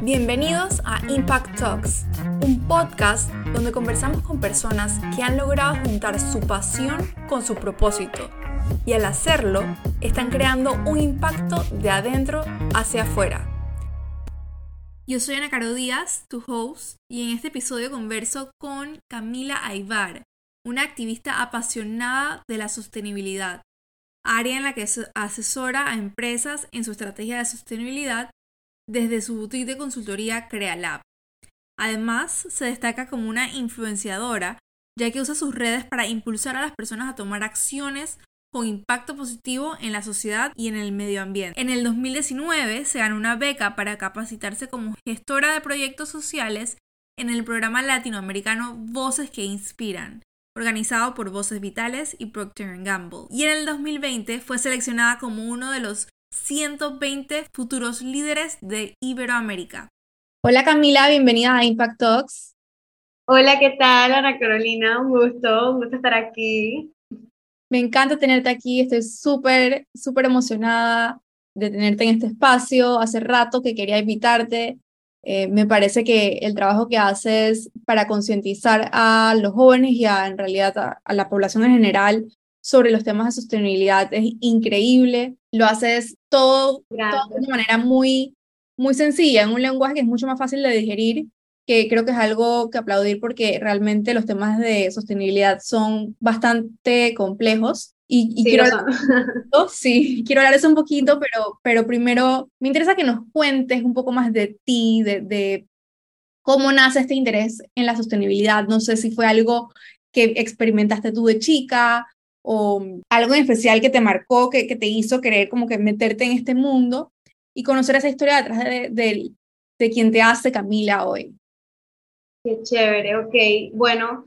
Bienvenidos a Impact Talks, un podcast donde conversamos con personas que han logrado juntar su pasión con su propósito y al hacerlo están creando un impacto de adentro hacia afuera. Yo soy Ana Caro Díaz, tu host, y en este episodio converso con Camila Aybar, una activista apasionada de la sostenibilidad, área en la que asesora a empresas en su estrategia de sostenibilidad desde su boutique de consultoría CreaLab. Además, se destaca como una influenciadora, ya que usa sus redes para impulsar a las personas a tomar acciones con impacto positivo en la sociedad y en el medio ambiente. En el 2019 se ganó una beca para capacitarse como gestora de proyectos sociales en el programa latinoamericano Voces que Inspiran, organizado por Voces Vitales y Procter Gamble. Y en el 2020 fue seleccionada como uno de los 120 futuros líderes de Iberoamérica. Hola Camila, bienvenida a Impact Talks. Hola, ¿qué tal Ana Carolina? Un gusto, un gusto estar aquí. Me encanta tenerte aquí, estoy súper, súper emocionada de tenerte en este espacio. Hace rato que quería invitarte. Eh, me parece que el trabajo que haces para concientizar a los jóvenes y a, en realidad a la población en general sobre los temas de sostenibilidad es increíble. Lo haces todo, de una manera muy, muy sencilla, en un lenguaje que es mucho más fácil de digerir, que creo que es algo que aplaudir porque realmente los temas de sostenibilidad son bastante complejos. Y, quiero, hablar, sí, quiero hablar eso un poquito, pero, pero primero me interesa que nos cuentes un poco más de ti, de, de cómo nace este interés en la sostenibilidad. No sé si fue algo que experimentaste tú de chica o algo en especial que te marcó, que, que te hizo querer como que meterte en este mundo y conocer esa historia detrás de, de, de quien te hace Camila hoy. Qué chévere, ok. Bueno,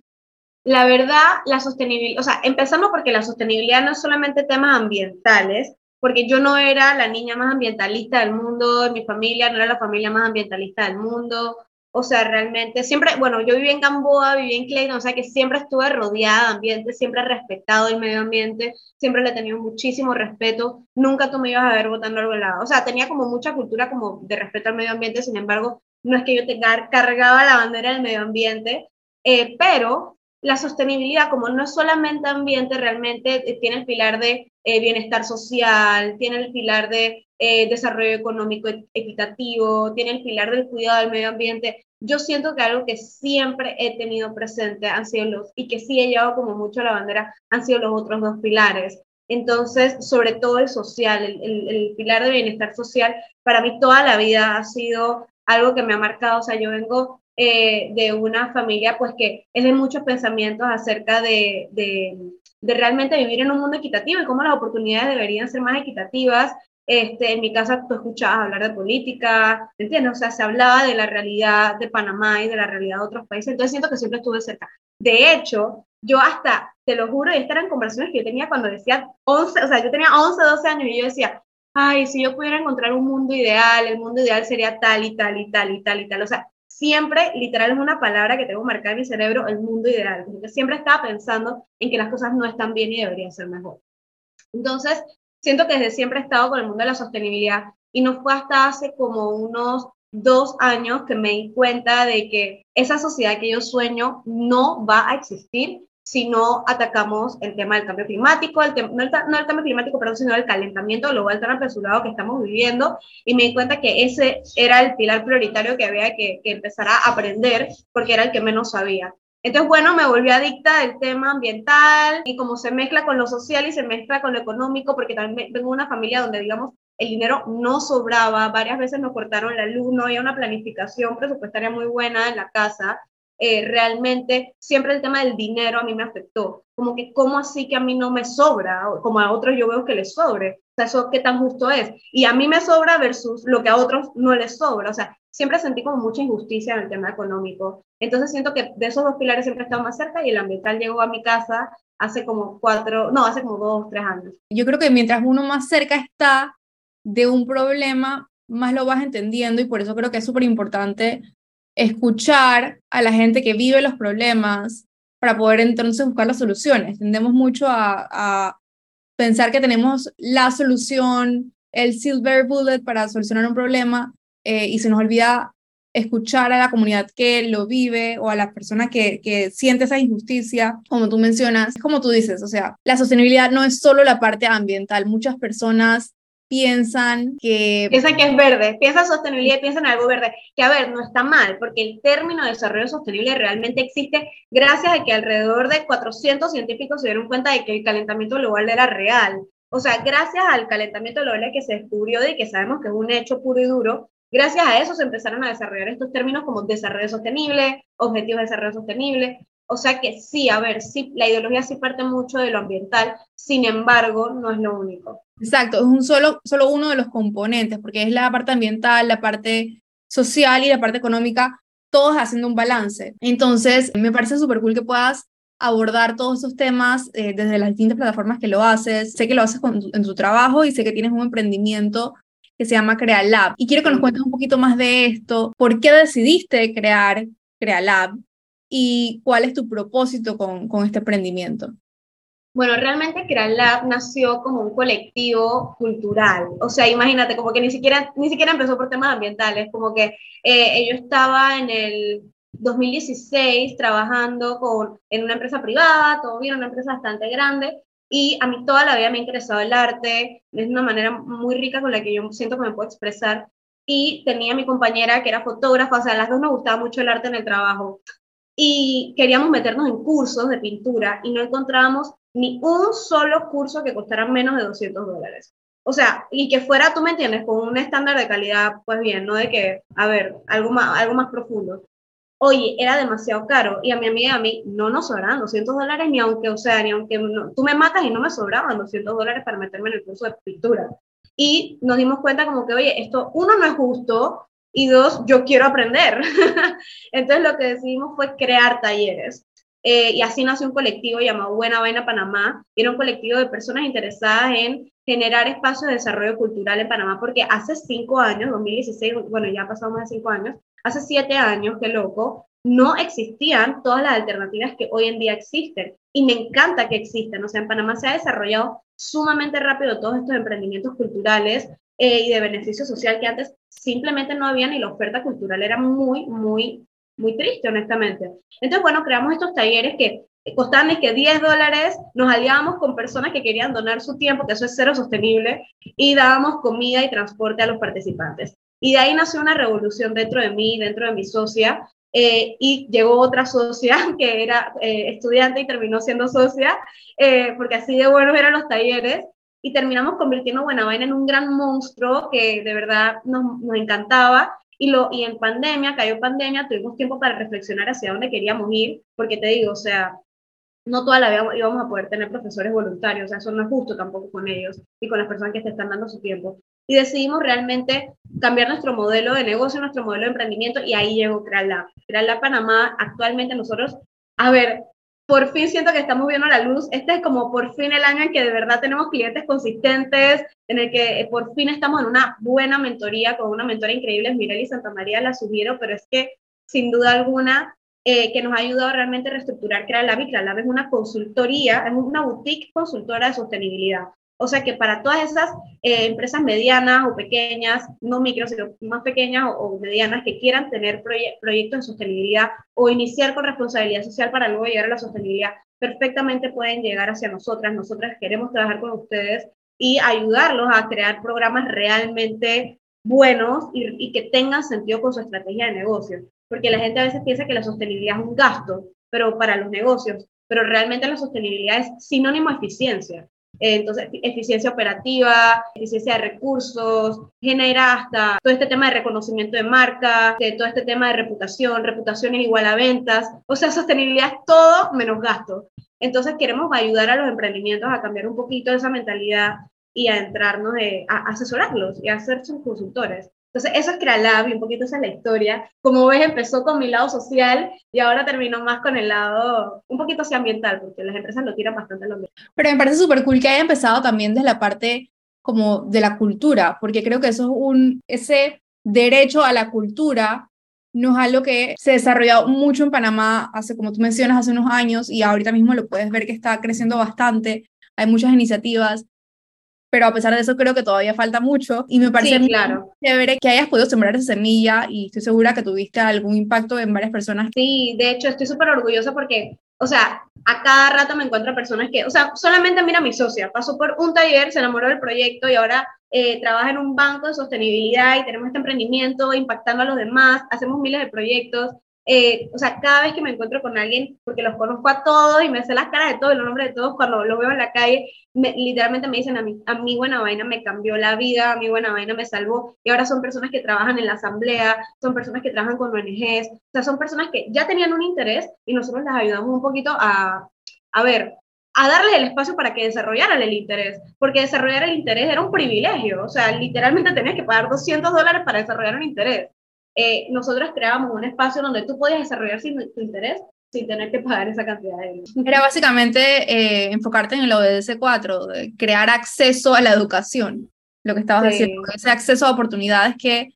la verdad, la sostenibilidad, o sea, empezamos porque la sostenibilidad no es solamente temas ambientales, porque yo no era la niña más ambientalista del mundo, mi familia no era la familia más ambientalista del mundo, o sea, realmente siempre, bueno, yo viví en Gamboa, viví en Clayton, o sea que siempre estuve rodeada de ambiente, siempre he respetado el medio ambiente, siempre le he tenido muchísimo respeto, nunca tú me ibas a ver botando algo lado. O sea, tenía como mucha cultura como de respeto al medio ambiente, sin embargo, no es que yo tenga cargaba la bandera del medio ambiente, eh, pero la sostenibilidad, como no es solamente ambiente, realmente eh, tiene el pilar de eh, bienestar social, tiene el pilar de desarrollo económico equitativo, tiene el pilar del cuidado del medio ambiente yo siento que algo que siempre he tenido presente han sido los, y que sí he llevado como mucho la bandera, han sido los otros dos pilares. Entonces, sobre todo el social, el, el, pilar de bienestar social, para mí toda la vida ha sido algo que me ha marcado. O sea, yo vengo eh, de una familia pues que es de muchos pensamientos acerca de, de, de, realmente vivir en un mundo equitativo y cómo las oportunidades deberían ser más equitativas este, en mi casa tú escuchabas hablar de política, ¿entiendes? O sea, se hablaba de la realidad de Panamá y de la realidad de otros países, entonces siento que siempre estuve cerca. De hecho, yo hasta, te lo juro, y estas eran conversaciones que yo tenía cuando decía 11, o sea, yo tenía 11, 12 años y yo decía, ay, si yo pudiera encontrar un mundo ideal, el mundo ideal sería tal y tal y tal y tal y tal. O sea, siempre, literal, es una palabra que tengo marcada en mi cerebro, el mundo ideal. Porque siempre estaba pensando en que las cosas no están bien y deberían ser mejor. Entonces, siento que desde siempre he estado con el mundo de la sostenibilidad y no fue hasta hace como unos dos años que me di cuenta de que esa sociedad que yo sueño no va a existir si no atacamos el tema del cambio climático, el no, el, no, el, cambio climático, perdón, sino el calentamiento global tan apresurado que estamos viviendo, y me di cuenta que ese era el pilar prioritario que había que, que empezar a aprender, porque era el que menos sabía. Entonces, bueno, me volví adicta del tema ambiental y como se mezcla con lo social y se mezcla con lo económico, porque también vengo de una familia donde, digamos, el dinero no sobraba, varias veces nos cortaron la luz, no había una planificación presupuestaria muy buena en la casa. Eh, realmente siempre el tema del dinero a mí me afectó. Como que, ¿cómo así que a mí no me sobra? Como a otros yo veo que les sobre. O sea, eso qué tan justo es. Y a mí me sobra versus lo que a otros no les sobra. O sea, siempre sentí como mucha injusticia en el tema económico. Entonces siento que de esos dos pilares siempre he estado más cerca y el ambiental llegó a mi casa hace como cuatro, no, hace como dos, tres años. Yo creo que mientras uno más cerca está de un problema, más lo vas entendiendo y por eso creo que es súper importante escuchar a la gente que vive los problemas para poder entonces buscar las soluciones. Tendemos mucho a, pensar que tenemos la solución el silver bullet para solucionar un problema eh, y se nos olvida escuchar a la comunidad que lo vive o a las personas que, que siente esa injusticia, como tú mencionas, como tú dices, o sea, la sostenibilidad no es solo la parte ambiental, muchas personas piensan que... Piensan que es verde, piensan sostenibilidad piensan en algo verde, que a ver, no está mal, porque el término de desarrollo sostenible realmente existe gracias a que alrededor de 400 científicos se dieron cuenta de que el calentamiento global era real. O sea, gracias al calentamiento global que se descubrió y que sabemos que es un hecho puro y duro, Gracias a eso se empezaron a desarrollar estos términos como desarrollo sostenible, objetivos de desarrollo sostenible. O sea que sí, a ver, sí, la ideología sí parte mucho de lo ambiental, sin embargo, no es lo único. Exacto, es un solo, solo uno de los componentes, porque es la parte ambiental, la parte social y la parte económica, todos haciendo un balance. Entonces, me parece súper cool que puedas abordar todos esos temas eh, desde las distintas plataformas que lo haces. Sé que lo haces en tu trabajo y sé que tienes un emprendimiento que se llama CreaLab. Y quiero que nos cuentes un poquito más de esto. ¿Por qué decidiste crear CreaLab? ¿Y cuál es tu propósito con, con este emprendimiento? Bueno, realmente CreaLab nació como un colectivo cultural. O sea, imagínate, como que ni siquiera, ni siquiera empezó por temas ambientales, como que eh, yo estaba en el 2016 trabajando con, en una empresa privada, todo bien, una empresa bastante grande, y a mí toda la vida me ha interesado el arte, es una manera muy rica con la que yo siento que me puedo expresar. Y tenía mi compañera que era fotógrafa, o sea, a las dos nos gustaba mucho el arte en el trabajo. Y queríamos meternos en cursos de pintura y no encontrábamos ni un solo curso que costara menos de 200 dólares. O sea, y que fuera, tú me entiendes, con un estándar de calidad, pues bien, no de que, a ver, algo más, algo más profundo oye, era demasiado caro. Y a mi amiga y a mí no nos sobraban 200 dólares, ni aunque, o sea, ni aunque tú me matas y no me sobraban 200 dólares para meterme en el curso de pintura. Y nos dimos cuenta como que, oye, esto, uno, no es justo, y dos, yo quiero aprender. Entonces lo que decidimos fue crear talleres. Eh, y así nació un colectivo llamado Buena Vaina Panamá. Era un colectivo de personas interesadas en generar espacios de desarrollo cultural en Panamá, porque hace cinco años, 2016, bueno, ya pasado más de cinco años, hace siete años, qué loco, no existían todas las alternativas que hoy en día existen. Y me encanta que existen. O sea, en Panamá se ha desarrollado sumamente rápido todos estos emprendimientos culturales eh, y de beneficio social que antes simplemente no habían y la oferta cultural era muy, muy, muy triste, honestamente. Entonces, bueno, creamos estos talleres que costaban que 10 dólares, nos aliábamos con personas que querían donar su tiempo, que eso es cero sostenible, y dábamos comida y transporte a los participantes. Y de ahí nació una revolución dentro de mí, dentro de mi socia, eh, y llegó otra socia que era eh, estudiante y terminó siendo socia, eh, porque así de buenos eran los talleres, y terminamos convirtiendo Buena Vaina en un gran monstruo que de verdad nos, nos encantaba. Y, lo, y en pandemia, cayó pandemia, tuvimos tiempo para reflexionar hacia dónde queríamos ir, porque te digo, o sea, no toda la vida íbamos a poder tener profesores voluntarios, o sea, eso no es justo tampoco con ellos y con las personas que te están dando su tiempo y decidimos realmente cambiar nuestro modelo de negocio, nuestro modelo de emprendimiento y ahí llegó CreaLab. CreaLab Panamá, actualmente nosotros, a ver, por fin siento que estamos viendo la luz. Este es como por fin el año en que de verdad tenemos clientes consistentes, en el que eh, por fin estamos en una buena mentoría con una mentora increíble, Mireli Santa María, la sugiero, pero es que sin duda alguna eh, que nos ha ayudado realmente a reestructurar CreaLab y CreaLab es una consultoría, es una boutique consultora de sostenibilidad. O sea que para todas esas eh, empresas medianas o pequeñas, no micro, sino más pequeñas o, medianas que quieran tener proyectos de sostenibilidad o iniciar con responsabilidad social para luego llegar a la sostenibilidad, perfectamente pueden llegar hacia nosotras. Nosotras queremos trabajar con ustedes y ayudarlos a crear programas realmente buenos y, que tengan sentido con su estrategia de negocio. Porque la gente a veces piensa que la sostenibilidad es un gasto, pero para los negocios, pero realmente la sostenibilidad es sinónimo de eficiencia. Entonces, eficiencia operativa, eficiencia de recursos, genera hasta todo este tema de reconocimiento de marca, todo este tema de reputación, reputación es igual a ventas, o sea, sostenibilidad es todo menos gasto. Entonces, queremos ayudar a los emprendimientos a cambiar un poquito esa mentalidad y a entrarnos, a asesorarlos y a ser sus consultores. Entonces, eso es CreaLab y un poquito esa es la historia. Como ves, empezó con mi lado social y ahora terminó más con el lado un poquito así ambiental, porque las empresas lo tiran bastante a lo mismo. Pero me parece súper cool que haya empezado también desde la parte como de la cultura, porque creo que eso es un, ese derecho a la cultura no es algo que se ha desarrollado mucho en Panamá hace, como tú mencionas, hace unos años y ahorita mismo lo puedes ver que está creciendo bastante. Hay muchas iniciativas pero a pesar de eso creo que todavía falta mucho y me parece sí, claro. chévere que hayas podido sembrar esa semilla y estoy segura que tuviste algún impacto en varias personas. Sí, de hecho estoy súper orgullosa porque, o sea, a cada rato me encuentro personas que, o sea, solamente mira mi socia, pasó por un taller, se enamoró del proyecto y ahora eh, trabaja en un banco de sostenibilidad y tenemos este emprendimiento impactando a los demás, hacemos miles de proyectos eh, o sea, cada vez que me encuentro con alguien, porque los conozco a todos y me sé las caras de todos y los nombres de todos, cuando los veo en la calle, literalmente me dicen a mí, a mi buena vaina me cambió la vida, a mi buena vaina me salvó, y ahora son personas que trabajan en la asamblea, son personas que trabajan con ONGs, o sea, son personas que ya tenían un interés y nosotros les ayudamos un poquito a, a ver, a darles el espacio para que desarrollaran el interés, porque desarrollar el interés era un privilegio, o sea, literalmente tenías que pagar 200 dólares para desarrollar un interés. Eh, nosotros creábamos un espacio donde tú podías desarrollar sin, tu interés sin tener que pagar esa cantidad de dinero. Era básicamente eh, enfocarte en el ODS 4, crear acceso a la educación, lo que estabas diciendo, ese acceso a oportunidades que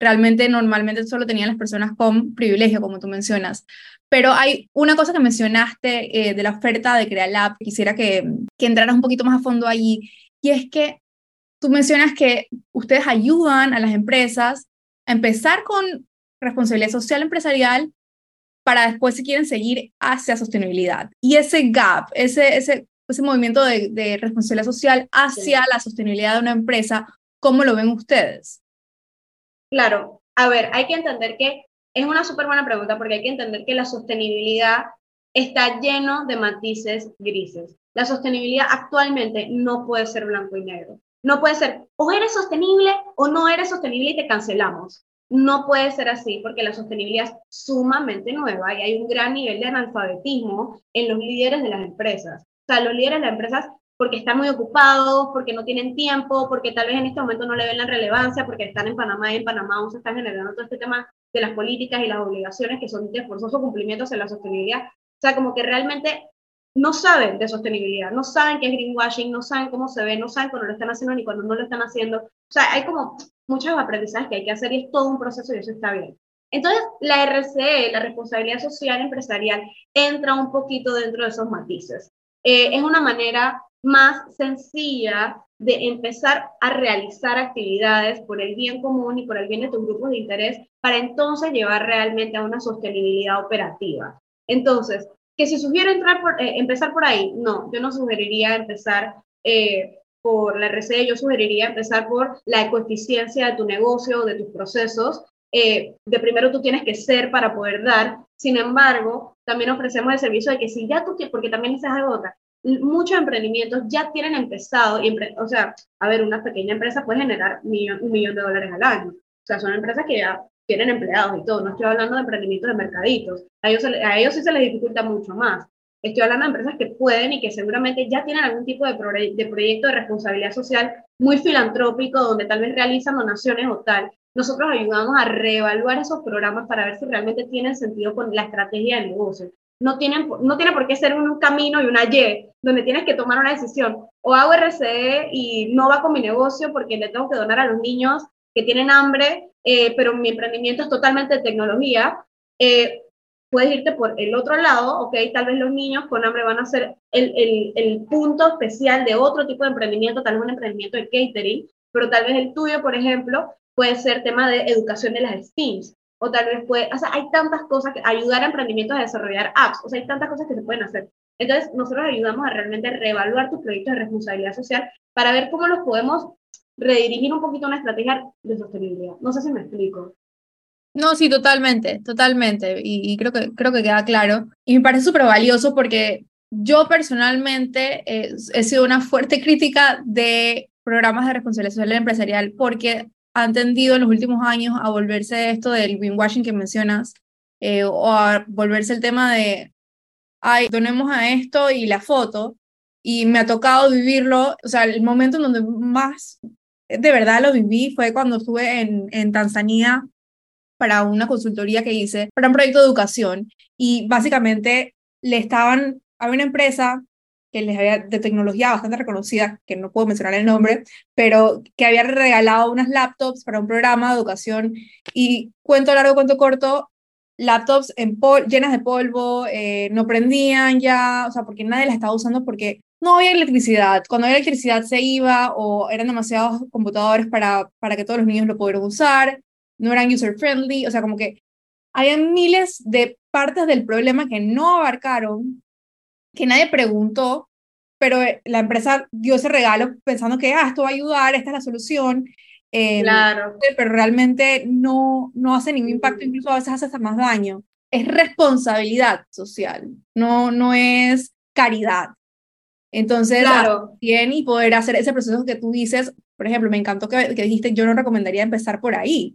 realmente normalmente solo tenían las personas con privilegio, como tú mencionas. Pero hay una cosa que mencionaste eh, de la oferta de CreaLab, quisiera que, que entraras un poquito más a fondo allí, y es que tú mencionas que ustedes ayudan a las empresas empezar con responsabilidad social empresarial para después si quieren seguir hacia sostenibilidad. Y ese gap, ese, ese, ese movimiento de, responsabilidad social hacia la sostenibilidad de una empresa, ¿cómo lo ven ustedes? Claro, a ver, hay que entender que es una súper buena pregunta porque hay que entender que la sostenibilidad está lleno de matices grises. La sostenibilidad actualmente no puede ser blanco y negro. No puede ser, o eres sostenible o no eres sostenible y te cancelamos. No puede ser así porque la sostenibilidad es sumamente nueva y hay un gran nivel de analfabetismo en los líderes de las empresas. O sea, los líderes de las empresas porque están muy ocupados, porque no tienen tiempo, porque tal vez en este momento no le ven la relevancia, porque están en Panamá y en Panamá aún se están generando todo este tema de las políticas y las obligaciones que son de forzoso cumplimiento en la sostenibilidad. O sea, como que realmente no saben de sostenibilidad, no saben qué es greenwashing, no saben cómo se ve, no saben cuando lo están haciendo ni cuando no lo están haciendo. O sea, hay como muchos aprendizajes que hay que hacer y es todo un proceso y eso está bien. Entonces, la RCE, la responsabilidad social empresarial, entra un poquito dentro de esos matices. Eh, es una manera más sencilla de empezar a realizar actividades por el bien común y por el bien de tus grupos de interés para entonces llevar realmente a una sostenibilidad operativa. Entonces, que si sugiero entrar por, eh, empezar por ahí, no, yo no sugeriría empezar eh, por la RCE, yo sugeriría empezar por la ecoeficiencia de tu negocio, de tus procesos. Eh, de primero tú tienes que ser para poder dar, sin embargo, también ofrecemos el servicio de que si ya tú, porque también esa es otra, muchos emprendimientos ya tienen empezado, y o sea, a ver, una pequeña empresa puede generar un millón de dólares al año. O sea, son empresas que ya tienen empleados y todo. No estoy hablando de emprendimientos de mercaditos. A ellos, a ellos sí se les dificulta mucho más. Estoy hablando de empresas que pueden y que seguramente ya tienen algún tipo de, de proyecto de responsabilidad social muy filantrópico, donde tal vez realizan donaciones o tal. Nosotros ayudamos a reevaluar esos programas para ver si realmente tienen sentido con la estrategia de negocio. No, tienen, no tiene por qué ser un camino y una Y, donde tienes que tomar una decisión. O hago RCE y no va con mi negocio porque le tengo que donar a los niños que tienen hambre eh, pero mi emprendimiento es totalmente de tecnología, eh, puedes irte por el otro lado, ok, tal vez los niños con hambre van a ser el, el, el, punto especial de otro tipo de emprendimiento, tal vez un emprendimiento de catering, pero tal vez el tuyo, por ejemplo, puede ser tema de educación de las STEAMs, o tal vez puede, o sea, hay tantas cosas que ayudar a emprendimientos a desarrollar apps, o sea, hay tantas cosas que se pueden hacer. Entonces, nosotros ayudamos a realmente reevaluar tus proyectos de responsabilidad social para ver cómo los podemos redirigir un poquito una estrategia de sostenibilidad. No sé si me explico. No, sí, totalmente, totalmente. Y, creo, que, creo que queda claro. Y me parece súper valioso porque yo personalmente he sido una fuerte crítica de programas de responsabilidad social empresarial porque han tendido en los últimos años a volverse esto del greenwashing que mencionas eh, o a volverse el tema de, ay, donemos a esto y la foto. Y me ha tocado vivirlo, o sea, el momento en donde más de verdad lo viví fue cuando estuve en, Tanzania para una consultoría que hice para un proyecto de educación y básicamente le estaban, había una empresa que les había de tecnología bastante reconocida, que no puedo mencionar el nombre, pero que había regalado unas laptops para un programa de educación y cuento largo, cuento corto, laptops en llenas de polvo, eh, no prendían ya, o sea, porque nadie las estaba usando porque no había electricidad. Cuando había electricidad se iba o eran demasiados computadores para, para que todos los niños lo pudieran usar, no eran user friendly, o sea, como que había miles de partes del problema que no abarcaron, que nadie preguntó, pero la empresa dio ese regalo pensando que ah, esto va a ayudar, esta es la solución. Em, claro. Pero realmente no, no hace ningún impacto, incluso a veces hace hasta más daño. Es responsabilidad social, no, no es caridad. Entonces, claro. bien y poder hacer ese proceso que tú dices, por ejemplo, me encantó que, que dijiste, yo no recomendaría empezar por ahí.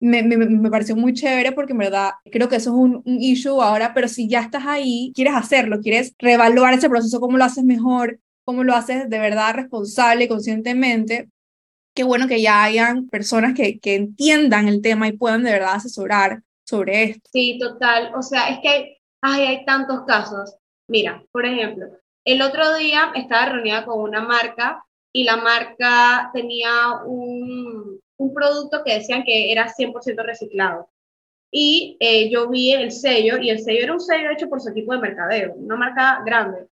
Me, me, me, pareció muy chévere porque en verdad creo que eso es un, un, issue ahora, pero si ya estás ahí, quieres hacerlo, quieres reevaluar ese proceso, cómo lo haces mejor, cómo lo haces de verdad responsable y conscientemente, qué bueno que ya hayan personas que, que entiendan el tema y puedan de verdad asesorar sobre esto. Sí, total. O sea, es que hay, ay, hay tantos casos. Mira, por ejemplo, el otro día estaba reunida con una marca y la marca tenía un, producto que decían que era 100% reciclado. Y eh, yo vi el sello, y el sello era un sello hecho por su equipo de mercadeo, una marca grande.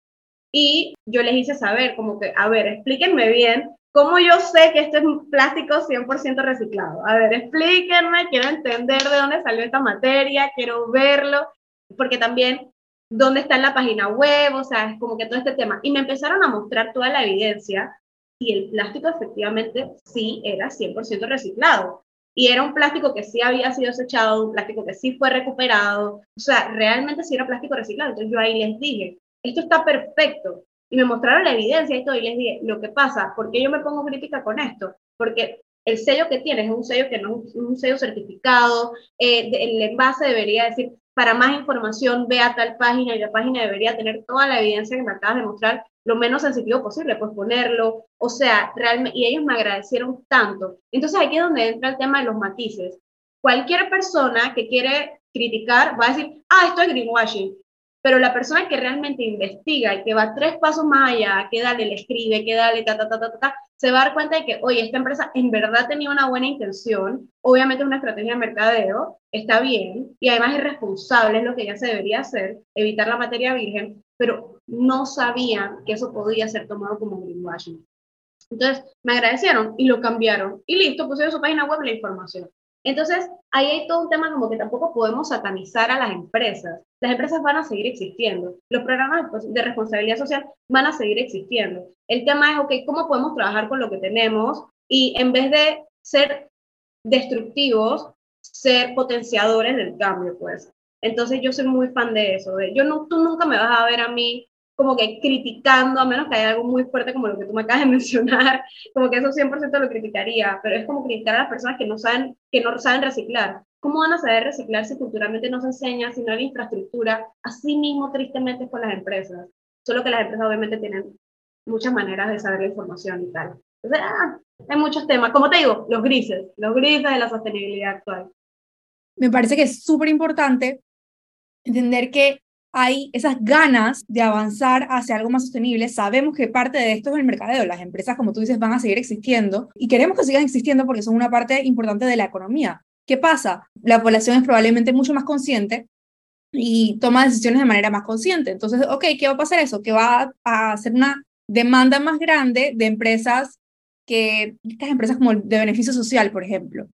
Y yo les hice saber, como que, a ver, explíquenme bien cómo yo sé que esto es plástico 100% reciclado. A ver, explíquenme, quiero entender de dónde salió esta materia, quiero verlo, porque también dónde está en la página web, o sea, es como que todo este tema. Y me empezaron a mostrar toda la evidencia y el plástico efectivamente sí era 100% reciclado. Y era un plástico que sí había sido desechado, un plástico que sí fue recuperado, o sea, realmente sí era plástico reciclado. Entonces yo ahí les dije, esto está perfecto. Y me mostraron la evidencia y todo, y les dije, lo que pasa, ¿por qué yo me pongo crítica con esto? Porque el sello que tiene es un sello que no es un sello certificado, eh, el envase debería decir para más información, ve a tal página y la página debería tener toda la evidencia que me acabas de mostrar lo menos sensitivo posible, pues ponerlo, o sea, realmente, y ellos me agradecieron tanto. Entonces aquí es donde entra el tema de los matices. Cualquier persona que quiere criticar va a decir, ah, esto es greenwashing, pero la persona que realmente investiga y que va tres pasos más allá, que dale, le escribe, que dale, ta, ta, ta, ta, ta, se va a dar cuenta de que, oye, esta empresa en verdad tenía una buena intención, obviamente es una estrategia de mercadeo, está bien, y además es responsable, es lo que ya se debería hacer, evitar la materia virgen, pero no sabían que eso podía ser tomado como greenwashing. Entonces, me agradecieron y lo cambiaron. Y listo, pusieron su página web la información. Entonces, ahí hay todo un tema como que tampoco podemos satanizar a las empresas. Las empresas van a seguir existiendo. Los programas de responsabilidad social van a seguir existiendo. El tema es, ok, ¿cómo podemos trabajar con lo que tenemos? Y en vez de ser destructivos, ser potenciadores del cambio, pues. Entonces, yo soy muy fan de eso. Yo no, tú nunca me vas a ver a mí como que criticando, a menos que haya algo muy fuerte como lo que tú me acabas de mencionar, como que eso 100% lo criticaría, pero es como criticar a las personas que no saben, que no saben reciclar. ¿Cómo van a saber reciclar si culturalmente no se enseña, si no hay infraestructura? Así mismo, tristemente, es con las empresas. Solo que las empresas obviamente tienen muchas maneras de saber la información y tal. Entonces, ah, hay muchos temas. Como te digo, los grises, los grises de la sostenibilidad actual. Me parece que es súper importante entender que hay esas ganas de avanzar hacia algo más sostenible. Sabemos que parte de esto es el mercadeo. Las empresas, como tú dices, van a seguir existiendo y queremos que sigan existiendo porque son una parte importante de la economía. ¿Qué pasa? La población es probablemente mucho más consciente y toma decisiones de manera más consciente. Entonces, ok, ¿qué va a pasar eso? Que va a hacer una demanda más grande de empresas que, estas empresas como de beneficio social, por ejemplo,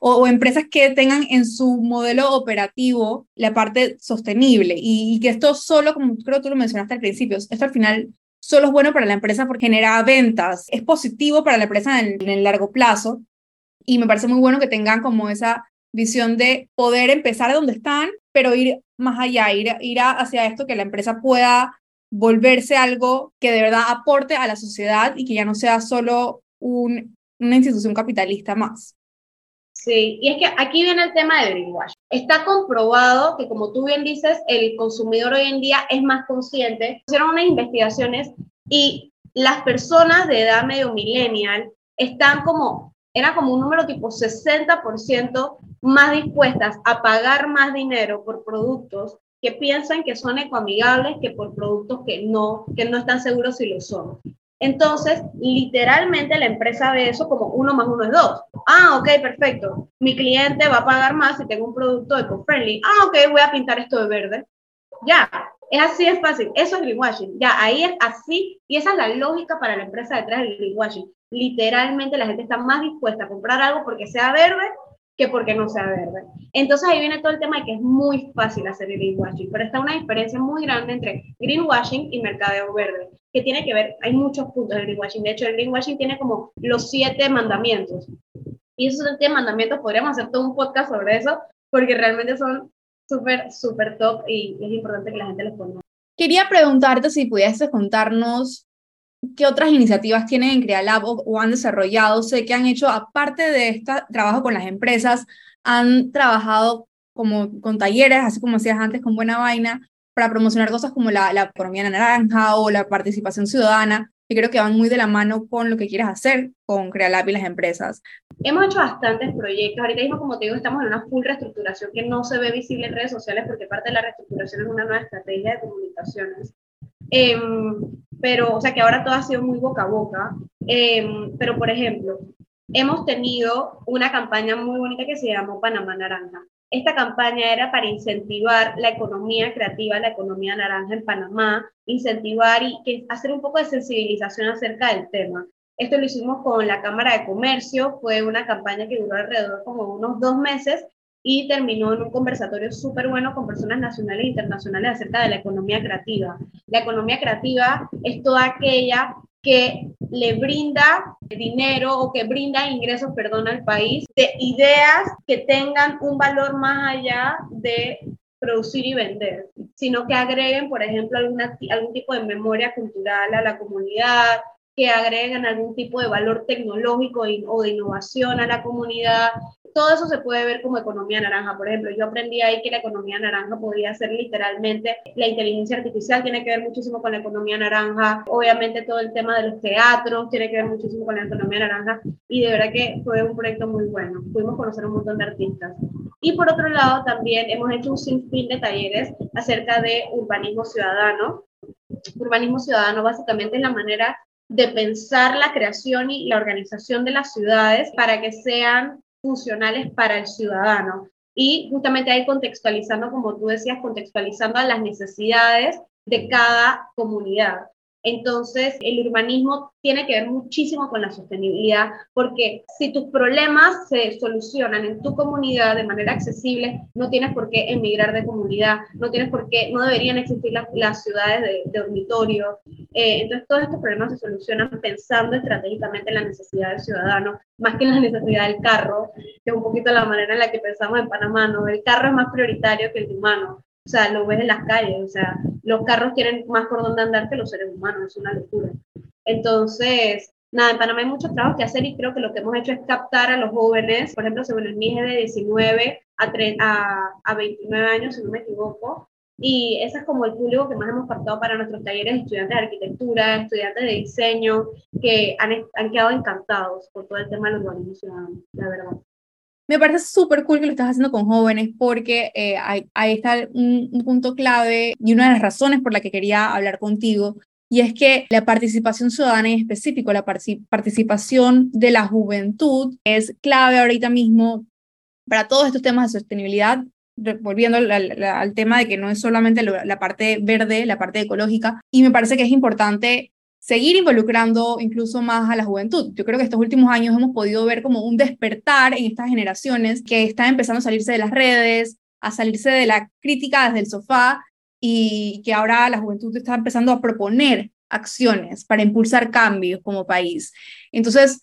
o, empresas que tengan en su modelo operativo la parte sostenible y, que esto solo, como creo tú lo mencionaste al principio, esto al final solo es bueno para la empresa porque genera ventas, es positivo para la empresa en, el largo plazo y me parece muy bueno que tengan como esa visión de poder empezar donde están, pero ir más allá, ir, ir hacia esto que la empresa pueda volverse algo que de verdad aporte a la sociedad y que ya no sea solo un, una institución capitalista más. Sí, y es que aquí viene el tema del greenwash. Está comprobado que, como tú bien dices, el consumidor hoy en día es más consciente. Hicieron unas investigaciones y las personas de edad medio millennial están como, era como un número tipo 60% más dispuestas a pagar más dinero por productos que piensan que son ecoamigables que por productos que no, que no están seguros si lo son. Entonces, literalmente la empresa ve eso como uno más uno es dos. Ah, ok, perfecto. Mi cliente va a pagar más si tengo un producto eco-friendly. Ah, ok, voy a pintar esto de verde. Ya, Es así es fácil. Eso es greenwashing. Ya, ahí es así. Y esa es la lógica para la empresa detrás del greenwashing. Literalmente la gente está más dispuesta a comprar algo porque sea verde que porque no sea verde. Entonces ahí viene todo el tema de que es muy fácil hacer el greenwashing, pero está una diferencia muy grande entre greenwashing y mercadeo verde, que tiene que ver, hay muchos puntos del greenwashing. De hecho, el greenwashing tiene como los siete mandamientos. Y esos siete mandamientos podríamos hacer todo un podcast sobre eso, porque realmente son súper, súper top y es importante que la gente los ponga. Quería preguntarte si pudieses contarnos qué otras iniciativas tienen en CreaLab o, o han desarrollado. Sé que han hecho, aparte de este trabajo con las empresas, han trabajado como con talleres, así como decías antes, con Buena Vaina, para promocionar cosas como la, la economía naranja o la participación ciudadana que creo que van muy de la mano con lo que quieres hacer con CreaLab y las empresas. Hemos hecho bastantes proyectos. Ahorita mismo, como te digo, estamos en una full reestructuración que no se ve visible en redes sociales porque parte de la reestructuración es una nueva estrategia de comunicaciones. Em, pero, o sea, que ahora todo ha sido muy boca a boca. Em, pero, por ejemplo, hemos tenido una campaña muy bonita que se llamó Panamá Naranja. Esta campaña era para incentivar la economía creativa, la economía naranja en Panamá, incentivar y que, hacer un poco de sensibilización acerca del tema. Esto lo hicimos con la Cámara de Comercio, fue una campaña que duró alrededor como unos dos meses y terminó en un conversatorio súper bueno con personas nacionales e internacionales acerca de la economía creativa. La economía creativa es toda aquella que le brinda dinero o que brinda ingresos, perdón, al país de ideas que tengan un valor más allá de producir y vender, sino que agreguen, por ejemplo, alguna, algún tipo de memoria cultural a la comunidad, que agreguen algún tipo de valor tecnológico o de innovación a la comunidad, todo eso se puede ver como economía naranja. Por ejemplo, yo aprendí ahí que la economía naranja podría ser literalmente, la inteligencia artificial tiene que ver muchísimo con la economía naranja, obviamente todo el tema de los teatros tiene que ver muchísimo con la economía naranja y de verdad que fue un proyecto muy bueno. Pudimos conocer un montón de artistas. Y por otro lado, también hemos hecho un sinfín de talleres acerca de urbanismo ciudadano. Urbanismo ciudadano básicamente es la manera de pensar la creación y la organización de las ciudades para que sean funcionales para el ciudadano. Y justamente ahí contextualizando, como tú decías, contextualizando a las necesidades de cada comunidad. Entonces, el urbanismo tiene que ver muchísimo con la sostenibilidad, porque si tus problemas se solucionan en tu comunidad de manera accesible, no tienes por qué emigrar de comunidad, no tienes por qué, no deberían existir las ciudades de, dormitorio. Eh, entonces, todos estos problemas se solucionan pensando estratégicamente en la necesidad del ciudadano, más que en la necesidad del carro, que es un poquito la manera en la que pensamos en Panamá, ¿no? El carro es más prioritario que el humano. O sea, lo ves en las calles, o sea, los carros tienen más por dónde andar que los seres humanos, es una locura. Entonces, nada, en Panamá hay mucho trabajo que hacer y creo que lo que hemos hecho es captar a los jóvenes, por ejemplo, según el MIGE de 19 a, a, a 29 años, si no me equivoco, y ese es como el público que más hemos captado para nuestros talleres estudiantes de arquitectura, estudiantes de diseño, que han, han quedado encantados por todo el tema del urbanismo ciudadano, la verdad. Me parece súper cool que lo estás haciendo con jóvenes porque eh, ahí, está un, punto clave y una de las razones por la que quería hablar contigo y es que la participación ciudadana en específico, la participación de la juventud es clave ahorita mismo para todos estos temas de sostenibilidad, volviendo al, tema de que no es solamente la parte verde, la parte ecológica, y me parece que es importante seguir involucrando incluso más a la juventud. Yo creo que estos últimos años hemos podido ver como un despertar en estas generaciones que están empezando a salirse de las redes, a salirse de la crítica desde el sofá y que ahora la juventud está empezando a proponer acciones para impulsar cambios como país. Entonces,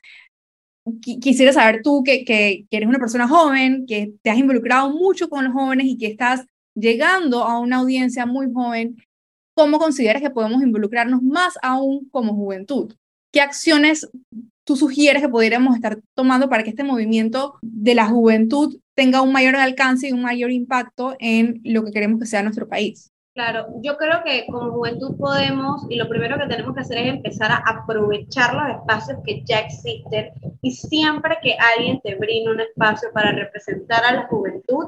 quisiera saber tú que, que, que eres una persona joven, que te has involucrado mucho con los jóvenes y que estás llegando a una audiencia muy joven, ¿cómo consideras que podemos involucrarnos más aún como juventud? ¿Qué acciones tú sugieres que pudiéramos estar tomando para que este movimiento de la juventud tenga un mayor alcance y un mayor impacto en lo que queremos que sea nuestro país? Claro, yo creo que como juventud podemos, y lo primero que tenemos que hacer es empezar a aprovechar los espacios que ya existen y siempre que alguien te brinde un espacio para representar a la juventud,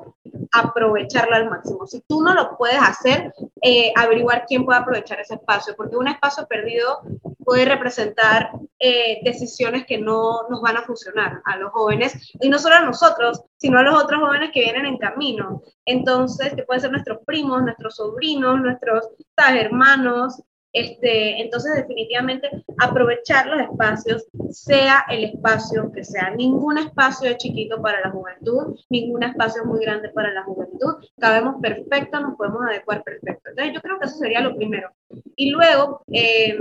aprovecharlo al máximo. Si tú no lo puedes hacer, eh, averiguar quién puede aprovechar ese espacio, porque un espacio perdido puede representar eh, decisiones que no nos van a funcionar a los jóvenes, y no solo a nosotros, sino a los otros jóvenes que vienen en camino. Entonces, que pueden ser nuestros primos, nuestros sobrinos, nuestros hermanos, este, entonces, definitivamente, aprovechar los espacios, sea el espacio que sea. Ningún espacio es chiquito para la juventud, ningún espacio es muy grande para la juventud. Cabemos perfecto, nos podemos adecuar perfecto. Entonces, yo creo que eso sería lo primero. Y luego, eh,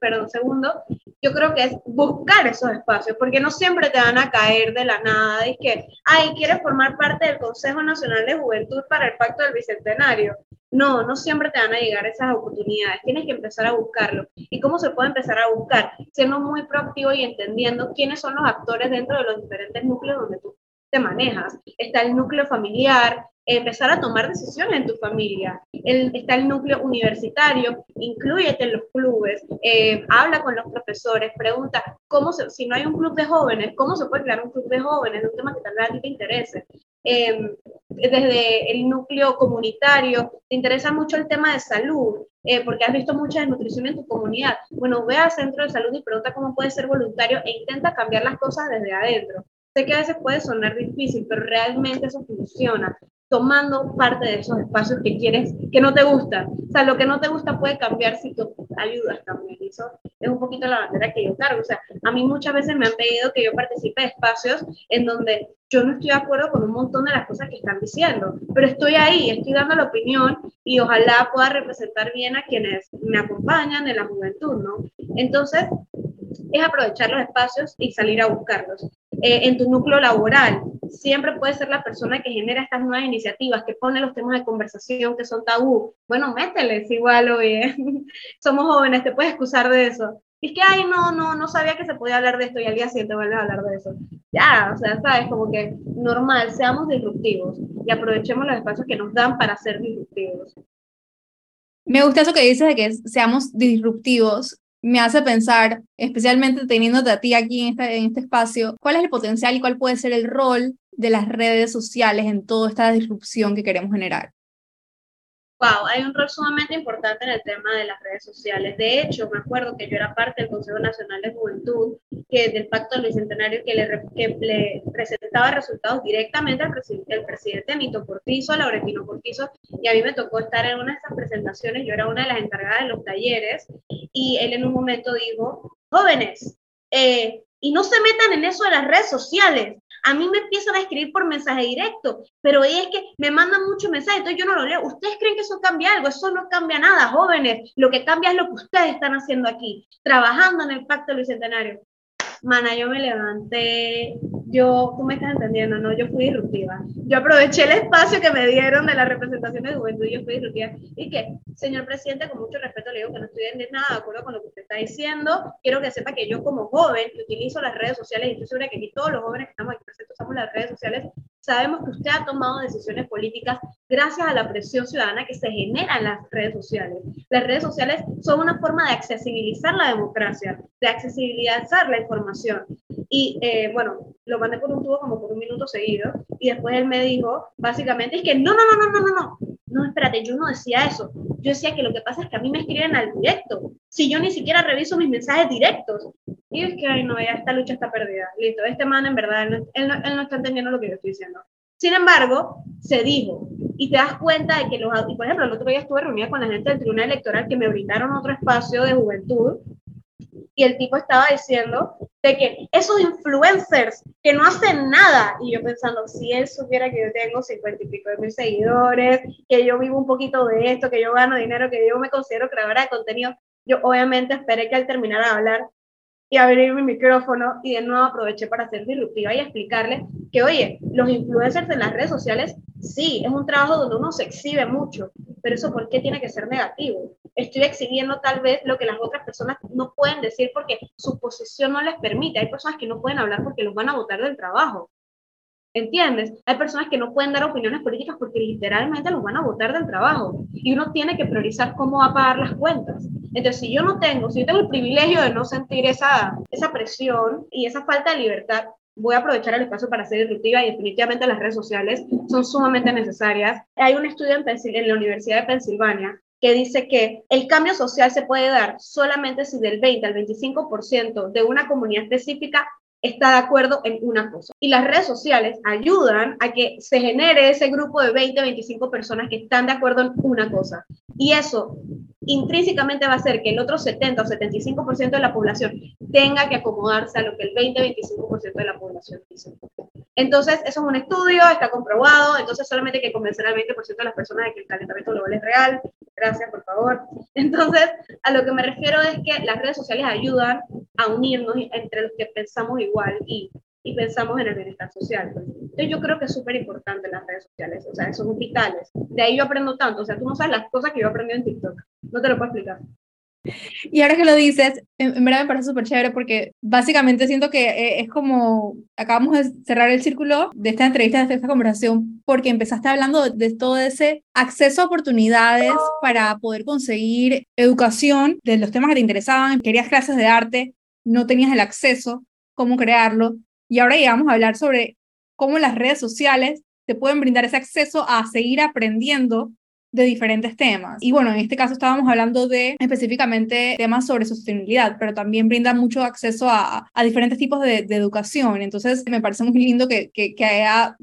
perdón, segundo, yo creo que es buscar esos espacios, porque no siempre te van a caer de la nada y que, ay, quieres formar parte del Consejo Nacional de Juventud para el Pacto del Bicentenario. No, no siempre te van a llegar esas oportunidades. Tienes que empezar a buscarlo. ¿Y cómo se puede empezar a buscar? Siendo muy proactivo y entendiendo quiénes son los actores dentro de los diferentes núcleos donde tú te manejas. Está el núcleo familiar, empezar a tomar decisiones en tu familia. está el núcleo universitario, incluyete en los clubes, eh, habla con los profesores, pregunta cómo si no hay un club de jóvenes, cómo se puede crear un club de jóvenes, es un tema que tal vez a ti te interese. Em, desde el núcleo comunitario, te interesa mucho el tema de salud, eh, porque has visto mucha desnutrición en tu comunidad. Bueno, ve al centro de salud y pregunta cómo puedes ser voluntario e intenta cambiar las cosas desde adentro. Sé que a veces puede sonar difícil, pero realmente eso funciona tomando parte de esos espacios que quieres, que no te gustan. O sea, lo que no te gusta puede cambiar si tú ayudas también. Eso es un poquito la bandera que yo cargo. O sea, a mí muchas veces me han pedido que yo participe de espacios en donde yo no estoy de acuerdo con un montón de las cosas que están diciendo, pero estoy ahí, estoy dando la opinión y ojalá pueda representar bien a quienes me acompañan en la juventud, ¿no? Entonces, es aprovechar los espacios y salir a buscarlos. Eh, en tu núcleo laboral, siempre puedes ser la persona que genera estas nuevas iniciativas, que pone los temas de conversación que son tabú. Bueno, mételes igual, oye, somos jóvenes, te puedes excusar de eso. Y es que, ay, no, no, no sabía que se podía hablar de esto y al día siguiente vuelves a hablar de eso. Ya, o sea, sabes, como que normal, seamos disruptivos y aprovechemos los espacios que nos dan para ser disruptivos. Me gusta eso que dices de que seamos disruptivos me hace pensar, especialmente teniéndote a ti aquí en este, en este espacio, cuál es el potencial y cuál puede ser el rol de las redes sociales en toda esta disrupción que queremos generar. Wow, hay un rol sumamente importante en el tema de las redes sociales. De hecho, me acuerdo que yo era parte del Consejo Nacional de Juventud, que del Pacto del Bicentenario, que le, que le presentaba resultados directamente al presidente, el presidente Nito Cortizo, Laurentino Cortizo, y a mí me tocó estar en una de esas presentaciones, yo era una de las encargadas de los talleres, y él en un momento dijo, jóvenes, eh, y no se metan en eso de las redes sociales, a mí me empiezan a escribir por mensaje directo, pero es que me mandan muchos mensajes, entonces yo no lo leo. ¿Ustedes creen que eso cambia algo? Eso no cambia nada, jóvenes. Lo que cambia es lo que ustedes están haciendo aquí, trabajando en el Pacto Bicentenario. Mana, yo me levanté, yo, tú me estás entendiendo, ¿no? Yo fui disruptiva. Yo aproveché el espacio que me dieron de la representación de juventud y yo fui disruptiva. Y que, señor presidente, con mucho respeto le digo que no estoy en nada de acuerdo con lo que usted está diciendo. Quiero que sepa que yo como joven que utilizo las redes sociales, y estoy segura que aquí todos los jóvenes que estamos aquí presentes usamos las redes sociales, sabemos que usted ha tomado decisiones políticas gracias a la presión ciudadana que se genera en las redes sociales. Las redes sociales son una forma de accesibilizar la democracia, de accesibilizar la información. Y eh, bueno, lo mandé por un tubo como por un minuto seguido. Y después él me dijo, básicamente, es que no, no, no, no, no, no, no. No, espérate, yo no decía eso. Yo decía que lo que pasa es que a mí me escriben al directo. Si yo ni siquiera reviso mis mensajes directos. Y es que, ay, no, ya esta lucha está perdida. Listo, este man en verdad, él no, él no, él no está entendiendo lo que yo estoy diciendo. Sin embargo, se dijo, y te das cuenta de que los, y por ejemplo, el otro día estuve reunida con la gente del Tribunal Electoral que me brindaron otro espacio de juventud y el tipo estaba diciendo de que esos influencers que no hacen nada, y yo pensando, si él supiera que yo tengo cincuenta y pico de mil seguidores, que yo vivo un poquito de esto, que yo gano dinero, que yo me considero creadora de contenido, yo obviamente esperé que él terminara de hablar y abrir mi micrófono y de nuevo aproveché para ser disruptiva y explicarle que, oye, los influencers en las redes sociales, sí, es un trabajo donde uno se exhibe mucho, pero eso ¿por qué tiene que ser negativo? Estoy exhibiendo tal vez lo que las otras personas no pueden decir porque su posición no les permite. Hay personas que no pueden hablar porque los van a votar del trabajo. ¿Entiendes? Hay personas que no pueden dar opiniones políticas porque literalmente los van a votar del trabajo. Y uno tiene que priorizar cómo va a pagar las cuentas. Entonces, si yo no tengo, si yo tengo el privilegio de no sentir esa, esa presión y esa falta de libertad, voy a aprovechar el espacio para ser disruptiva y definitivamente las redes sociales son sumamente necesarias. Hay un estudio en, en la Universidad de Pensilvania que dice que el cambio social se puede dar solamente si del 20 al 25% de una comunidad específica está de acuerdo en una cosa. Y las redes sociales ayudan a que se genere ese grupo de 20, 25 personas que están de acuerdo en una cosa. Y eso intrínsecamente va a hacer que el otro 70 o 75% de la población tenga que acomodarse a lo que el 20-25% de la población dice. Entonces, eso es un estudio, está comprobado, entonces solamente hay que convencer al 20% de las personas de que el calentamiento global es real. Gracias, por favor. Entonces, a lo que me refiero es que las redes sociales ayudan a unirnos entre los que pensamos igual y, y pensamos en el bienestar social. Entonces, yo creo que es súper importante las redes sociales, o sea, son vitales. De ahí yo aprendo tanto, o sea, tú no sabes las cosas que yo he aprendido en TikTok, no te lo puedo explicar. Y ahora que lo dices, en, verdad me parece súper chévere porque básicamente siento que eh, es como, acabamos de cerrar el círculo de esta entrevista, de esta conversación, porque empezaste hablando de, todo ese acceso a oportunidades para poder conseguir educación de los temas que te interesaban, querías clases de arte, no tenías el acceso, cómo crearlo, y ahora llegamos a hablar sobre cómo las redes sociales te pueden brindar ese acceso a seguir aprendiendo de diferentes temas. Y bueno, en este caso estábamos hablando de específicamente temas sobre sostenibilidad, pero también brinda mucho acceso a, a diferentes tipos de, de, educación. Entonces, me parece muy lindo que, que, que haya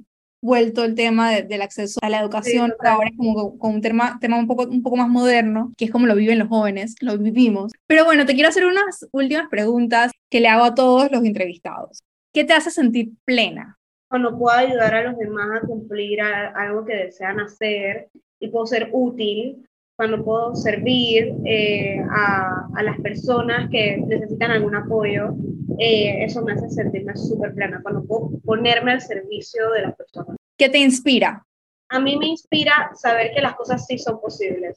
vuelto el tema del acceso a la educación, ahora es como con un tema, tema un, poco, un poco más moderno, que es como lo viven los jóvenes, lo vivimos. Pero bueno, te quiero hacer unas últimas preguntas que le hago a todos los entrevistados. ¿Qué te hace sentir plena? Cuando puedo ayudar a los demás a cumplir algo que desean hacer, y puedo ser útil, cuando puedo servir eh, a, a, las personas que necesitan algún apoyo, eh, eso me hace sentirme súper plena, cuando puedo ponerme al servicio de las personas. ¿Qué te inspira? A mí me inspira saber que las cosas sí son posibles.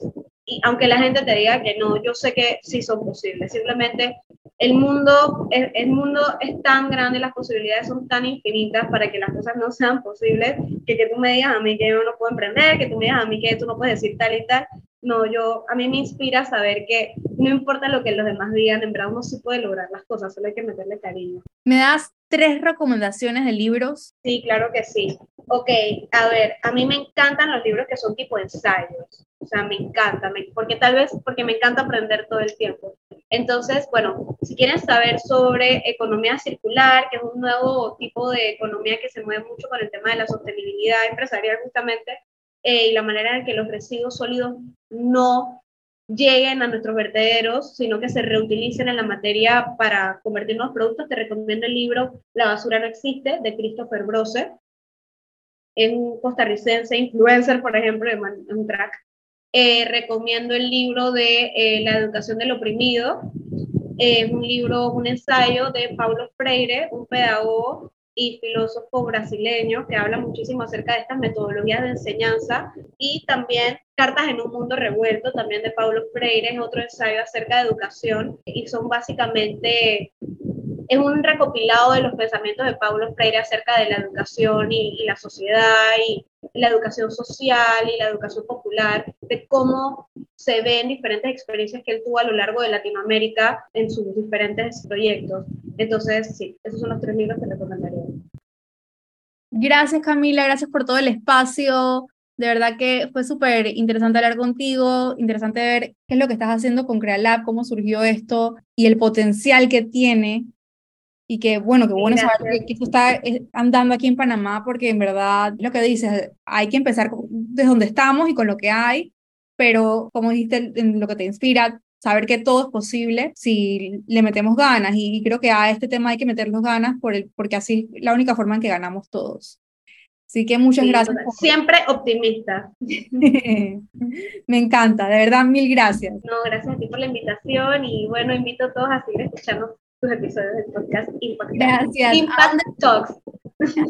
Y aunque la gente te diga que no, yo sé que sí son posibles. Simplemente el mundo, el, el, mundo es tan grande, las posibilidades son tan infinitas para que las cosas no sean posibles, que que tú me digas a mí que yo no puedo emprender, que tú me digas a mí que tú no puedes decir tal y tal. No, yo, a mí me inspira saber que no importa lo que los demás digan, en verdad uno sí puede lograr las cosas, solo hay que meterle cariño. ¿Me das tres recomendaciones de libros? Sí, claro que sí. Ok, a ver, a mí me encantan los libros que son tipo ensayos. O sea, me encanta, porque tal vez porque me encanta aprender todo el tiempo. Entonces, bueno, si quieren saber sobre economía circular, que es un nuevo tipo de economía que se mueve mucho con el tema de la sostenibilidad empresarial justamente, eh, y la manera en que los residuos sólidos no lleguen a nuestros vertederos, sino que se reutilicen en la materia para convertir nuevos productos, te recomiendo el libro La basura no existe, de Christopher Brose. Es un costarricense, influencer, por ejemplo, es un crack. Eh, recomiendo el libro de eh, La educación del oprimido, es un libro, un ensayo de Paulo Freire, un pedagogo y filósofo brasileño que habla muchísimo acerca de estas metodologías de enseñanza y también Cartas en un mundo revuelto, también de Paulo Freire, es otro ensayo acerca de educación y son básicamente es un recopilado de los pensamientos de Paulo Freire acerca de la educación y, y, la sociedad y la educación social y la educación popular, de cómo se ven diferentes experiencias que él tuvo a lo largo de Latinoamérica en sus diferentes proyectos. Entonces, sí, esos son los tres libros que recomendaría. Gracias Camila, gracias por todo el espacio. De verdad que fue súper interesante hablar contigo, interesante ver qué es lo que estás haciendo con CreaLab, cómo surgió esto y el potencial que tiene y que bueno, que bueno saber que, esto está eh, andando aquí en Panamá porque en verdad lo que dices, hay que empezar desde donde estamos y con lo que hay, pero como dijiste, en lo que te inspira, saber que todo es posible si le metemos ganas y, creo que a este tema hay que meternos ganas por el, porque así es la única forma en que ganamos todos. Así que muchas gracias. Siempre optimista. Me encanta, de verdad, mil gracias. No, gracias a ti por la invitación y bueno, invito a todos a seguir escuchando tus episodios del podcast Impact. Gracias. Impact Talks.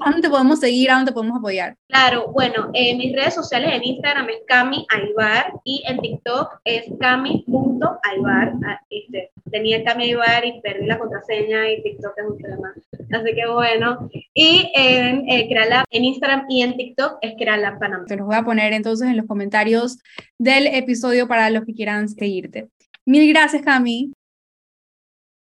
¿A dónde podemos seguir? ¿A dónde podemos apoyar? Claro, bueno, en mis redes sociales en Instagram es Cami Aybar y en TikTok es cami.aybar. Ah, este, tenía Cami Aybar y perdí la contraseña y TikTok es un tema. Así que bueno. Y en eh, en Instagram y en TikTok es Crealab Panamá. Te los voy a poner entonces en los comentarios del episodio para los que quieran seguirte. Mil gracias, Cami.